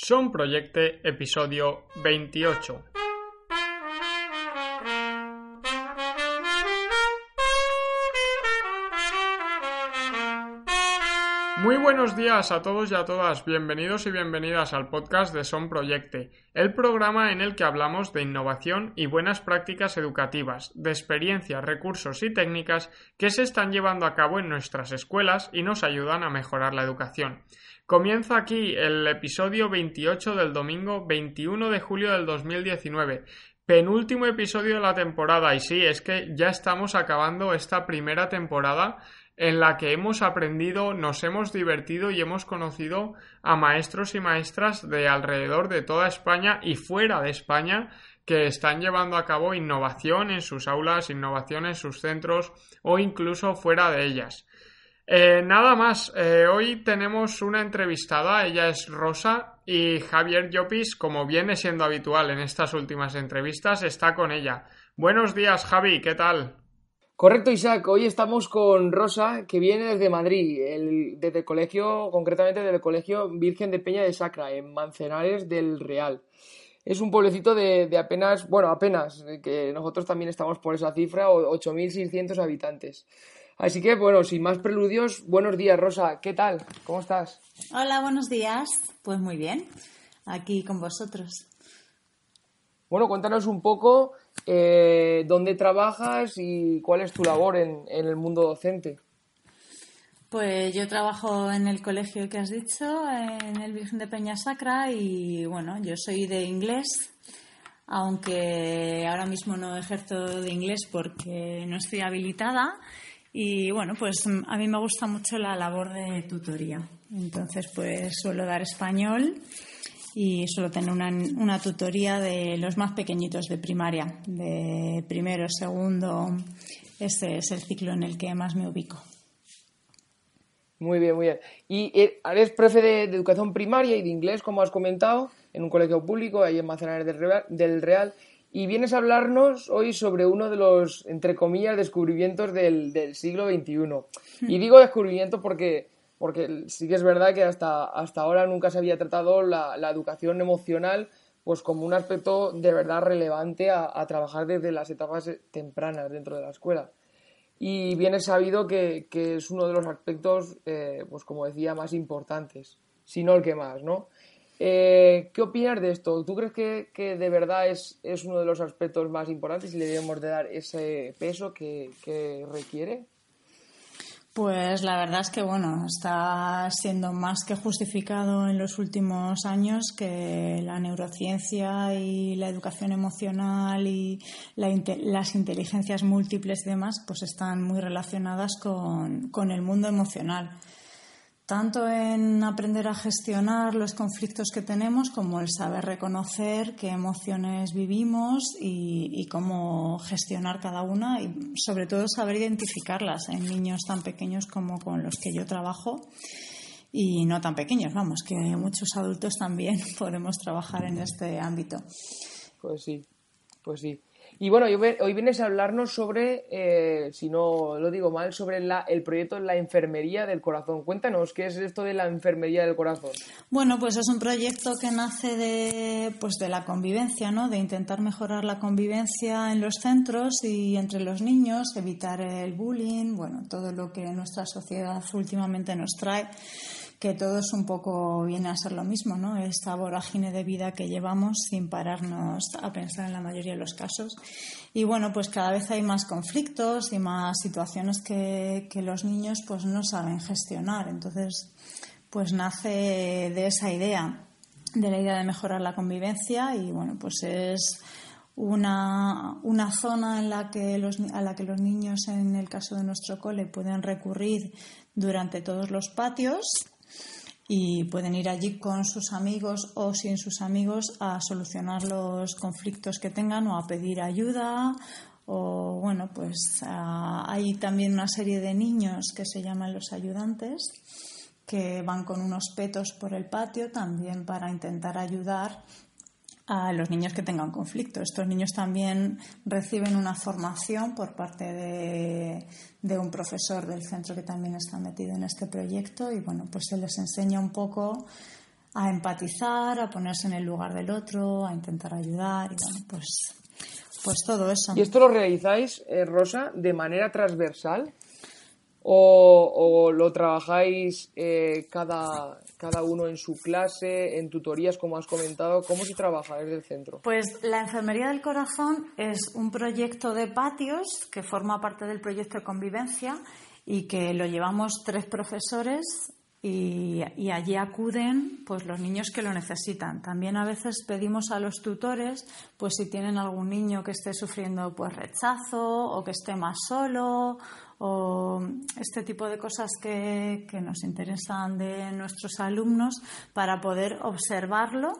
Son Proyecte, episodio 28. Muy buenos días a todos y a todas, bienvenidos y bienvenidas al podcast de Son Proyecte, el programa en el que hablamos de innovación y buenas prácticas educativas, de experiencias, recursos y técnicas que se están llevando a cabo en nuestras escuelas y nos ayudan a mejorar la educación. Comienza aquí el episodio 28 del domingo 21 de julio del 2019, penúltimo episodio de la temporada y sí, es que ya estamos acabando esta primera temporada en la que hemos aprendido, nos hemos divertido y hemos conocido a maestros y maestras de alrededor de toda España y fuera de España que están llevando a cabo innovación en sus aulas, innovación en sus centros o incluso fuera de ellas. Eh, nada más, eh, hoy tenemos una entrevistada, ella es Rosa y Javier Llopis, como viene siendo habitual en estas últimas entrevistas, está con ella. Buenos días, Javi, ¿qué tal? Correcto, Isaac. Hoy estamos con Rosa, que viene desde Madrid, desde el colegio, concretamente del colegio Virgen de Peña de Sacra, en Mancenares del Real. Es un pueblecito de, apenas, bueno, apenas, que nosotros también estamos por esa cifra, 8.600 habitantes. Así que, bueno, sin más preludios, buenos días, Rosa. ¿Qué tal? ¿Cómo estás? Hola, buenos días. Pues muy bien, aquí con vosotros. Bueno, cuéntanos un poco eh, dónde trabajas y cuál es tu labor en, en, el mundo docente. Pues yo trabajo en el colegio que has dicho, en el Virgen de Peña Sacra, y bueno, yo soy de inglés, aunque ahora mismo no ejerzo de inglés porque no estoy habilitada y bueno, pues a mí me gusta mucho la labor de tutoría. Entonces, pues suelo dar español y suelo tener una, una tutoría de los más pequeñitos de primaria, de primero, segundo. Este es el ciclo en el que más me ubico. Muy bien, muy bien. Y eh, eres profe de, de, educación primaria y de inglés, como has comentado, en un colegio público, ahí en Manzanares del Real, del Real y vienes a hablarnos hoy sobre uno de los, entre comillas, descubrimientos del, del siglo XXI. Y digo descubrimiento porque, porque sí que es verdad que hasta, hasta ahora nunca se había tratado la, la educación emocional pues como un aspecto de verdad relevante a, a, trabajar desde las etapas tempranas dentro de la escuela. Y bien es sabido que, que es uno de los aspectos, eh, pues como decía, más importantes, si no el que más, ¿no? Eh, ¿Qué opinas de esto? ¿Tú crees que, que de verdad es, es, uno de los aspectos más importantes y le debemos de dar ese peso que, que, requiere? Pues la verdad es que bueno, está siendo más que justificado en los últimos años que la neurociencia y la educación emocional y la, las inteligencias múltiples y demás pues están muy relacionadas con, con el mundo emocional tanto en aprender a gestionar los conflictos que tenemos como el saber reconocer qué emociones vivimos y, y, cómo gestionar cada una y sobre todo saber identificarlas en niños tan pequeños como con los que yo trabajo y no tan pequeños, vamos, que muchos adultos también podemos trabajar en este ámbito. Pues sí, pues sí. Y bueno, hoy vienes a hablarnos sobre, eh, si no lo digo mal, sobre la, el proyecto la enfermería del corazón. Cuéntanos, ¿qué es esto de la enfermería del corazón? Bueno, pues es un proyecto que nace de, pues de la convivencia, ¿no? De intentar mejorar la convivencia en los centros y entre los niños, evitar el bullying, bueno, todo lo que nuestra sociedad últimamente nos trae que todo es un poco viene a ser lo mismo, ¿no? Esta vorágine de vida que llevamos sin pararnos a pensar en la mayoría de los casos. Y bueno, pues cada vez hay más conflictos y más situaciones que, que los niños pues no saben gestionar. Entonces, pues nace de esa idea, de la idea de mejorar la convivencia y bueno, pues es una, una zona en la que los, a la que los niños, en el caso de nuestro cole, pueden recurrir durante todos los patios y pueden ir allí con sus amigos o sin sus amigos a solucionar los conflictos que tengan o a pedir ayuda o bueno pues hay también una serie de niños que se llaman los ayudantes que van con unos petos por el patio también para intentar ayudar a los niños que tengan conflicto. Estos niños también reciben una formación por parte de, de, un profesor del centro que también está metido en este proyecto y bueno, pues se les enseña un poco a empatizar, a ponerse en el lugar del otro, a intentar ayudar y bueno, pues, pues todo eso. ¿Y esto lo realizáis, eh, Rosa, de manera transversal? ¿O, lo trabajáis eh, cada, cada uno en su clase, en tutorías, como has comentado? ¿Cómo se trabaja desde el centro? Pues la Enfermería del Corazón es un proyecto de patios que forma parte del proyecto de convivencia y que lo llevamos tres profesores y, allí acuden pues los niños que lo necesitan. También a veces pedimos a los tutores pues si tienen algún niño que esté sufriendo pues rechazo o que esté más solo o este tipo de cosas que, que nos interesan de nuestros alumnos para poder observarlo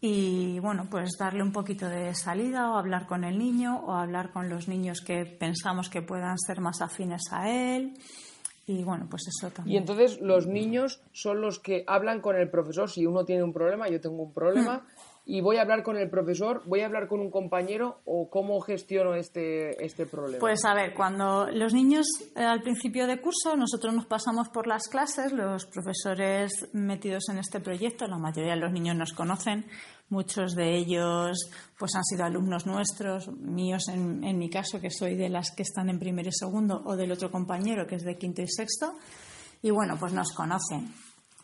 y bueno, pues darle un poquito de salida o hablar con el niño o hablar con los niños que pensamos que puedan ser más afines a él y bueno, pues eso también. Y entonces los niños son los que hablan con el profesor. Si uno tiene un problema, yo tengo un problema, hmm. Y voy a hablar con el profesor, voy a hablar con un compañero o cómo gestiono este, este problema. Pues a ver, cuando los niños eh, al principio de curso, nosotros nos pasamos por las clases, los profesores metidos en este proyecto, la mayoría de los niños nos conocen, Muchos de ellos pues han sido alumnos nuestros, míos en, en, mi caso, que soy de las que están en primero y segundo, o del otro compañero que es de quinto y sexto. Y bueno, pues nos conocen.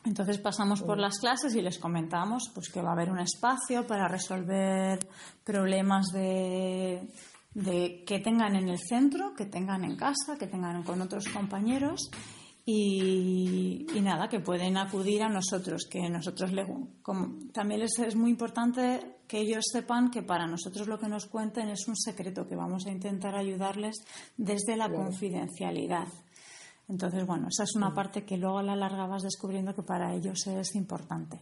Entonces pasamos por las clases y les comentamos pues, que va a haber un espacio para resolver problemas de, de que tengan en el centro, que tengan en casa, que tengan con otros compañeros y, nada, que pueden acudir a nosotros, que nosotros le, también es, es, muy importante que ellos sepan que para nosotros lo que nos cuenten es un secreto, que vamos a intentar ayudarles desde la confidencialidad. Entonces, bueno, esa es una parte que luego a la larga vas descubriendo que para ellos es importante.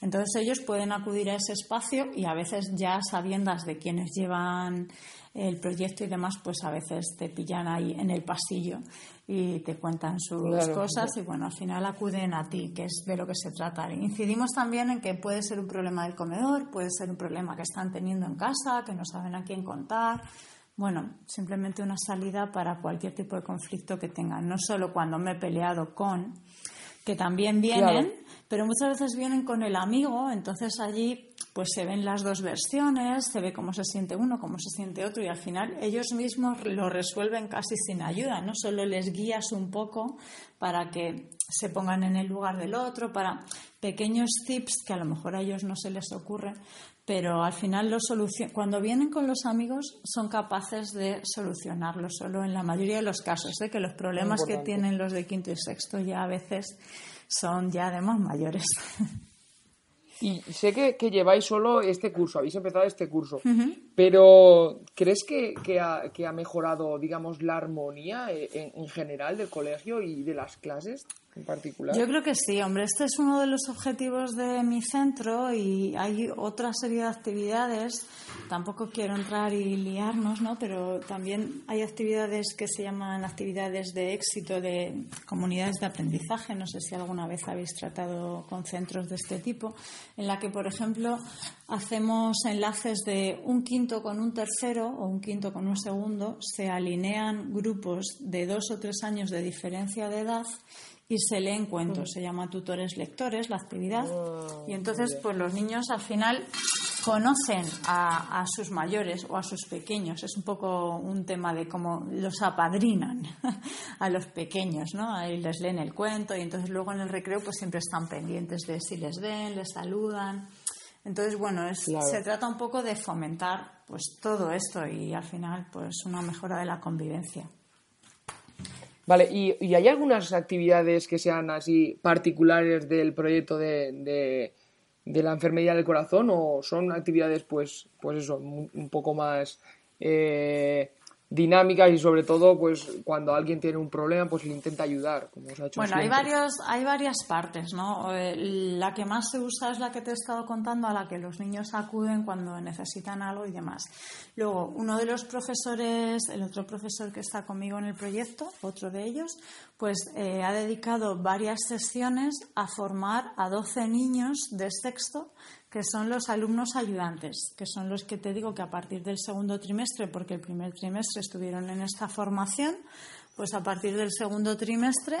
Entonces ellos pueden acudir a ese espacio y a veces ya sabiendas de quienes llevan el proyecto y demás, pues a veces te pillan ahí en el pasillo y te cuentan sus cosas y bueno, al final acuden a ti, que es de lo que se trata. Incidimos también en que puede ser un problema del comedor, puede ser un problema que están teniendo en casa, que no saben a quién contar. Bueno, simplemente una salida para cualquier tipo de conflicto que tengan, no solo cuando me he peleado con, que también vienen, pero muchas veces vienen con el amigo, entonces allí pues se ven las dos versiones, se ve cómo se siente uno, cómo se siente otro y al final ellos mismos lo resuelven casi sin ayuda, no solo les guías un poco para que se pongan en el lugar del otro, para pequeños tips que a lo mejor a ellos no se les ocurre, pero al final lo cuando vienen con los amigos son capaces de solucionarlo solo en la mayoría de los casos, de ¿eh? que los problemas que tienen los de quinto y sexto ya a veces son ya de más mayores. Y sé que, lleváis solo este curso, habéis empezado este curso, pero ¿crees que, ha, mejorado, digamos, la armonía eh, en, general del colegio y de las clases? Yo creo que sí, hombre. Este es uno de los objetivos de mi centro y hay otra serie de actividades. Tampoco quiero entrar y liarnos, ¿no? Pero también hay actividades que se llaman actividades de éxito de comunidades de aprendizaje. No sé si alguna vez habéis tratado con centros de este tipo, en la que, por ejemplo, hacemos enlaces de un quinto con un tercero o un quinto con un segundo. Se alinean grupos de dos o tres años de diferencia de edad y se leen cuentos. Se llama tutores lectores la actividad. Y entonces, pues los niños al final conocen a, sus mayores o a sus pequeños. Es un poco un tema de cómo los apadrinan a los pequeños, ¿no? Ahí les leen el cuento y entonces luego en el recreo pues siempre están pendientes de si les ven, les saludan. Entonces, bueno, se trata un poco de fomentar pues todo esto y al final pues una mejora de la convivencia. Vale, ¿y, hay algunas actividades que sean así particulares del proyecto de, de, la enfermedad del corazón o son actividades, pues, pues eso, un, poco más eh, dinámicas y sobre todo pues cuando alguien tiene un problema pues le intenta ayudar como os ha hecho bueno hay varios hay varias partes no eh, la que más se usa es la que te he estado contando a la que los niños acuden cuando necesitan algo y demás. Luego uno de los profesores el otro profesor que está conmigo en el proyecto otro de ellos pues eh, ha dedicado varias sesiones a formar a 12 niños de sexto que son los alumnos ayudantes, que son los que te digo que a partir del segundo trimestre, porque el primer trimestre estuvieron en esta formación, pues a partir del segundo trimestre,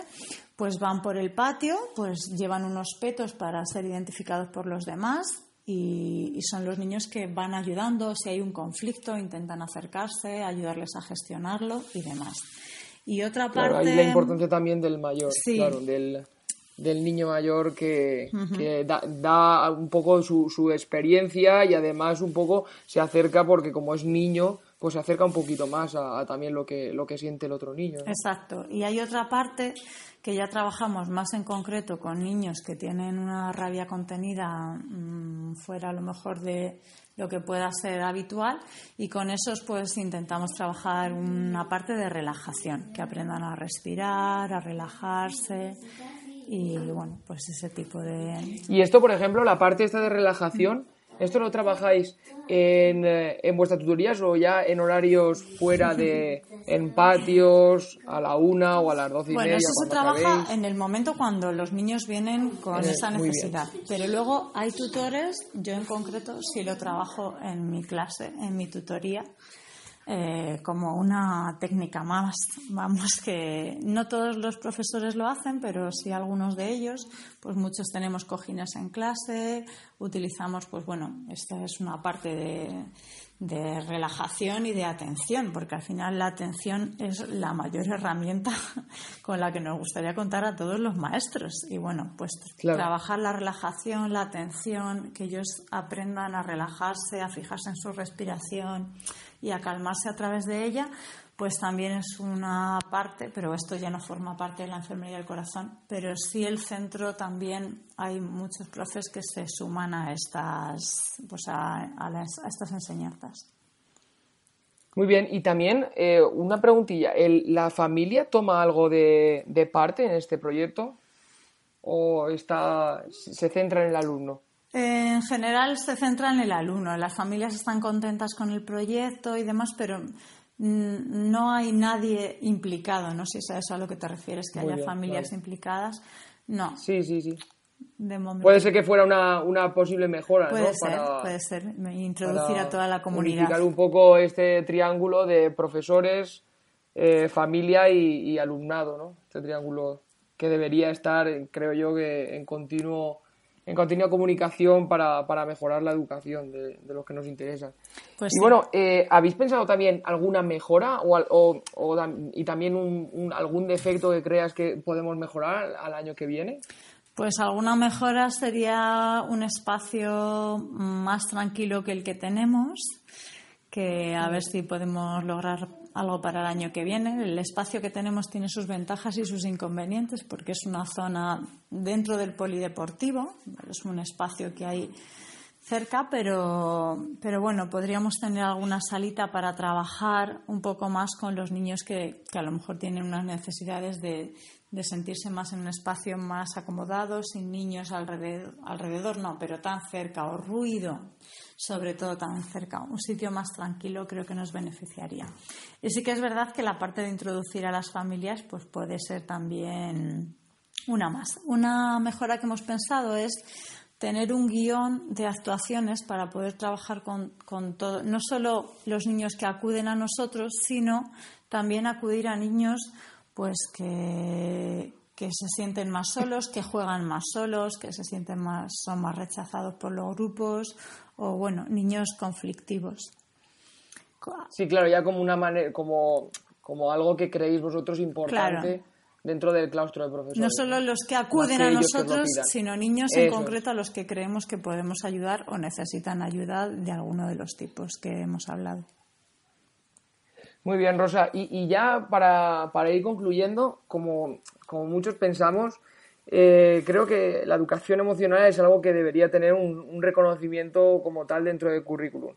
pues van por el patio, pues llevan unos petos para ser identificados por los demás y, son los niños que van ayudando, si hay un conflicto, intentan acercarse, ayudarles a gestionarlo y demás. Y otra parte. la importancia también del mayor, claro, del, del niño mayor que, da, un poco su, su, experiencia y además un poco se acerca porque como es niño pues se acerca un poquito más a, también lo que, lo que siente el otro niño. Exacto. Y hay otra parte que ya trabajamos más en concreto con niños que tienen una rabia contenida mm, fuera a lo mejor de lo que pueda ser habitual y con esos pues intentamos trabajar una parte de relajación, que aprendan a respirar, a relajarse y bueno, pues ese tipo de... Y esto, por ejemplo, la parte esta de relajación, ¿esto lo trabajáis en, eh, en vuestras tutorías o ya en horarios fuera de, en patios, a la una o a las doce y bueno, media? Bueno, eso se trabaja en el momento cuando los niños vienen con esa necesidad. Pero luego hay tutores, yo en concreto sí lo trabajo en mi clase, en mi tutoría, eh, como una técnica más. Vamos, que no todos los profesores lo hacen, pero sí algunos de ellos. Pues muchos tenemos cojines en clase, utilizamos, pues bueno, esta es una parte de, de relajación y de atención, porque al final la atención es la mayor herramienta con la que nos gustaría contar a todos los maestros. Y bueno, pues trabajar la relajación, la atención, que ellos aprendan a relajarse, a fijarse en su respiración y a calmarse a través de ella, pues también es una parte, pero esto ya no forma parte de la enfermería del corazón, pero sí el centro también hay muchos profes que se suman a estas, pues a, estas enseñanzas. Muy bien, y también eh, una preguntilla, ¿la familia toma algo de, de parte en este proyecto o está, se centra en el alumno? En general se centra en el alumno. Las familias están contentas con el proyecto y demás, pero no hay nadie implicado. No sé si es a lo que te refieres, que haya familias implicadas. No. Sí, sí, sí. Puede ser que fuera una, posible mejora, puede ¿no? Ser, puede ser, introducir a toda la comunidad. Unificar un poco este triángulo de profesores, eh, familia y, y, alumnado, ¿no? Este triángulo que debería estar, creo yo, que en continuo en continua comunicación para, para mejorar la educación de, de los que nos interesa. Pues y bueno, eh, ¿habéis pensado también alguna mejora o, o, o y también un, algún defecto que creas que podemos mejorar al año que viene? Pues alguna mejora sería un espacio más tranquilo que el que tenemos, que a ver si podemos lograr algo para el año que viene. El espacio que tenemos tiene sus ventajas y sus inconvenientes porque es una zona dentro del polideportivo, es un espacio que hay cerca, pero, pero bueno, podríamos tener alguna salita para trabajar un poco más con los niños que, que a lo mejor tienen unas necesidades de, de, sentirse más en un espacio más acomodado, sin niños alrededor, alrededor, no, pero tan cerca, o ruido sobre todo tan cerca. Un sitio más tranquilo creo que nos beneficiaría. Y sí que es verdad que la parte de introducir a las familias pues puede ser también una más. Una mejora que hemos pensado es tener un guion de actuaciones para poder trabajar con, con todo, no solo los niños que acuden a nosotros, sino también acudir a niños pues que, que se sienten más solos, que juegan más solos, que se sienten más, son más rechazados por los grupos o bueno, niños conflictivos. Sí, claro, ya como una manera, como, como algo que creéis vosotros importante dentro del claustro de profesores. No solo los que acuden a nosotros, sino niños en concreto a los que creemos que podemos ayudar o necesitan ayuda de alguno de los tipos que hemos hablado. Muy bien, Rosa. Y, ya para, para, ir concluyendo, como, como muchos pensamos, eh, creo que la educación emocional es algo que debería tener un, reconocimiento como tal dentro del currículum.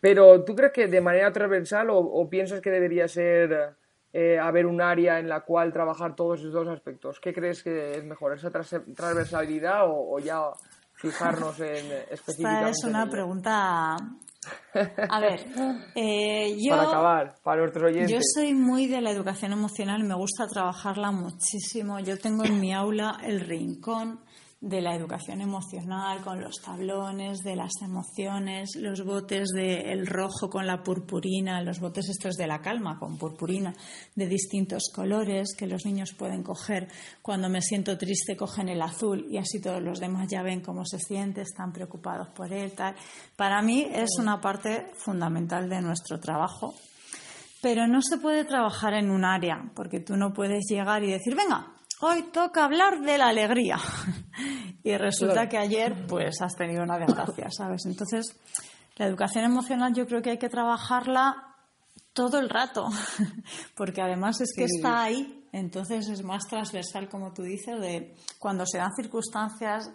Pero ¿tú crees que de manera transversal o, piensas que debería ser eh, haber un área en la cual trabajar todos esos dos aspectos? ¿Qué crees que es mejor, esa transversalidad o, ya fijarnos en específicamente? Esta es una pregunta a ver, eh, yo. Para acabar, para nuestros oyentes. Yo soy muy de la educación emocional, me gusta trabajarla muchísimo. Yo tengo en mi aula el rincón de la educación emocional con los tablones, de las emociones, los botes del rojo con la purpurina, los botes estos de la calma con purpurina de distintos colores que los niños pueden coger. Cuando me siento triste cogen el azul y así todos los demás ya ven cómo se siente, están preocupados por él. Tal. Para mí es una parte fundamental de nuestro trabajo. Pero no se puede trabajar en un área, porque tú no puedes llegar y decir, venga, hoy toca hablar de la alegría. y resulta que ayer pues has tenido una desgracia, ¿sabes? Entonces, la educación emocional yo creo que hay que trabajarla todo el rato, porque además es que está ahí, entonces es más transversal, como tú dices, de cuando se dan circunstancias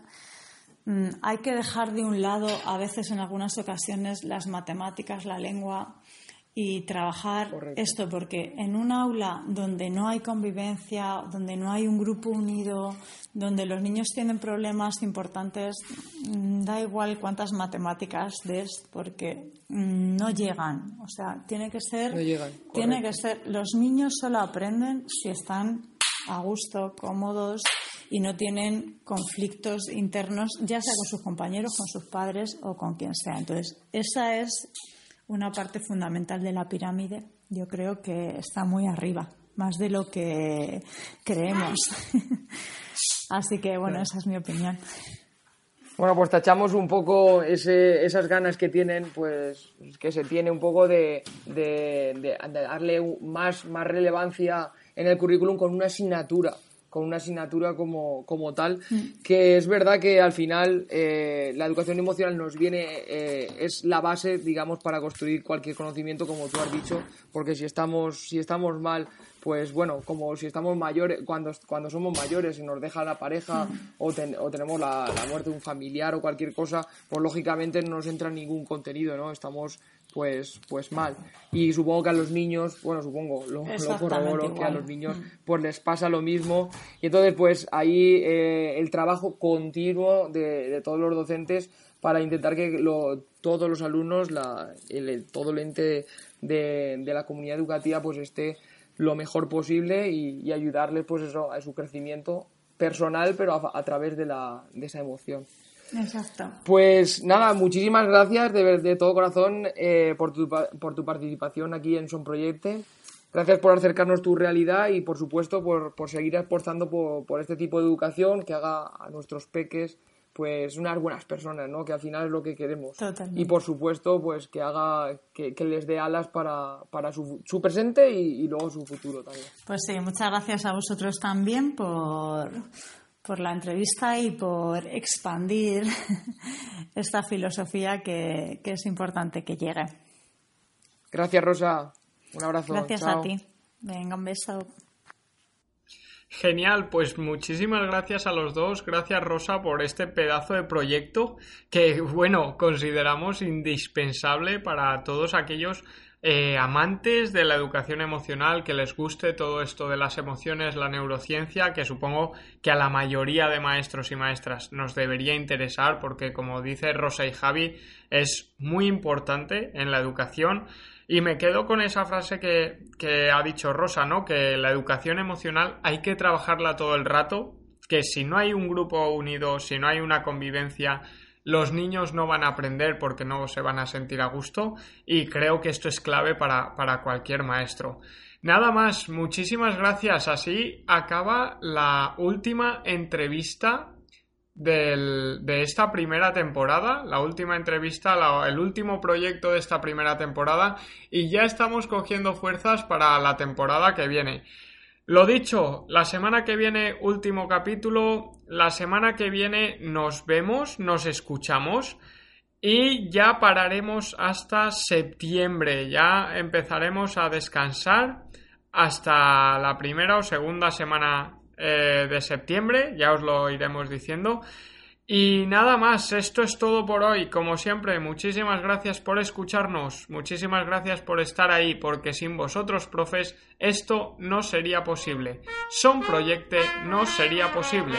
mm, hay que dejar de un lado, a veces en algunas ocasiones, las matemáticas, la lengua, y trabajar esto, porque en un aula donde no hay convivencia, donde no hay un grupo unido, donde los niños tienen problemas importantes, mm, da igual cuántas matemáticas des, porque mm, no llegan. O sea, tiene que ser, tiene que ser. Los niños solo aprenden si están a gusto, cómodos y no tienen conflictos internos, ya sea con sus compañeros, con sus padres o con quien sea. Entonces, esa es una parte fundamental de la pirámide, yo creo que está muy arriba, más de lo que creemos. Así que, bueno, esa es mi opinión. Bueno, pues tachamos un poco ese, esas ganas que tienen, pues que se tiene un poco de, de darle más, más relevancia en el currículum con una asignatura con una asignatura como, como tal, mm. que es verdad que al final eh, la educación emocional nos viene, eh, es la base, digamos, para construir cualquier conocimiento, como tú has dicho, porque si estamos, si estamos mal, pues bueno, como si estamos mayores, cuando, cuando somos mayores y nos deja la pareja mm. o, o, tenemos la, la, muerte de un familiar o cualquier cosa, pues lógicamente no nos entra ningún contenido, ¿no? Estamos pues, pues mal. Y supongo que a los niños, bueno, supongo, lo, corroboro, que a los niños pues les pasa lo mismo. Y entonces, pues ahí eh, el trabajo continuo de, todos los docentes para intentar que todos los alumnos, la, el, todo el ente de, de, la comunidad educativa, pues esté lo mejor posible y, ayudarles pues eso, a su crecimiento personal, pero a, a través de, la, de esa emoción. Exacto. Pues nada, muchísimas gracias de, de todo corazón eh, por, tu, por tu participación aquí en Son Proyecte. Gracias por acercarnos tu realidad y, por supuesto, por, por seguir esforzando por, por, este tipo de educación que haga a nuestros peques pues unas buenas personas, ¿no? Que al final es lo que queremos. Totalmente. Y por supuesto, pues que haga, que, que les dé alas para, para su, su, presente y, y luego su futuro también. Pues sí, muchas gracias a vosotros también por por la entrevista y por expandir esta filosofía que, es importante que llegue. Gracias, Rosa. Un abrazo. Gracias a ti. Venga, un beso. Genial, pues muchísimas gracias a los dos, gracias Rosa por este pedazo de proyecto que, bueno, consideramos indispensable para todos aquellos eh, amantes de la educación emocional, que les guste todo esto de las emociones, la neurociencia, que supongo que a la mayoría de maestros y maestras nos debería interesar porque, como dice Rosa y Javi, es muy importante en la educación. Y me quedo con esa frase que, que ha dicho Rosa, ¿no? Que la educación emocional hay que trabajarla todo el rato, que si no hay un grupo unido, si no hay una convivencia, los niños no van a aprender porque no se van a sentir a gusto y creo que esto es clave para, cualquier maestro. Nada más, muchísimas gracias. Así acaba la última entrevista de esta primera temporada, la última entrevista, el último proyecto de esta primera temporada y ya estamos cogiendo fuerzas para la temporada que viene. Lo dicho, la semana que viene último capítulo, la semana que viene nos vemos, nos escuchamos y ya pararemos hasta septiembre, ya empezaremos a descansar hasta la primera o segunda semana eh, de septiembre, ya os lo iremos diciendo. Y nada más, esto es todo por hoy. Como siempre, muchísimas gracias por escucharnos, muchísimas gracias por estar ahí, porque sin vosotros, profes, esto no sería posible. Son Proyecte no sería posible.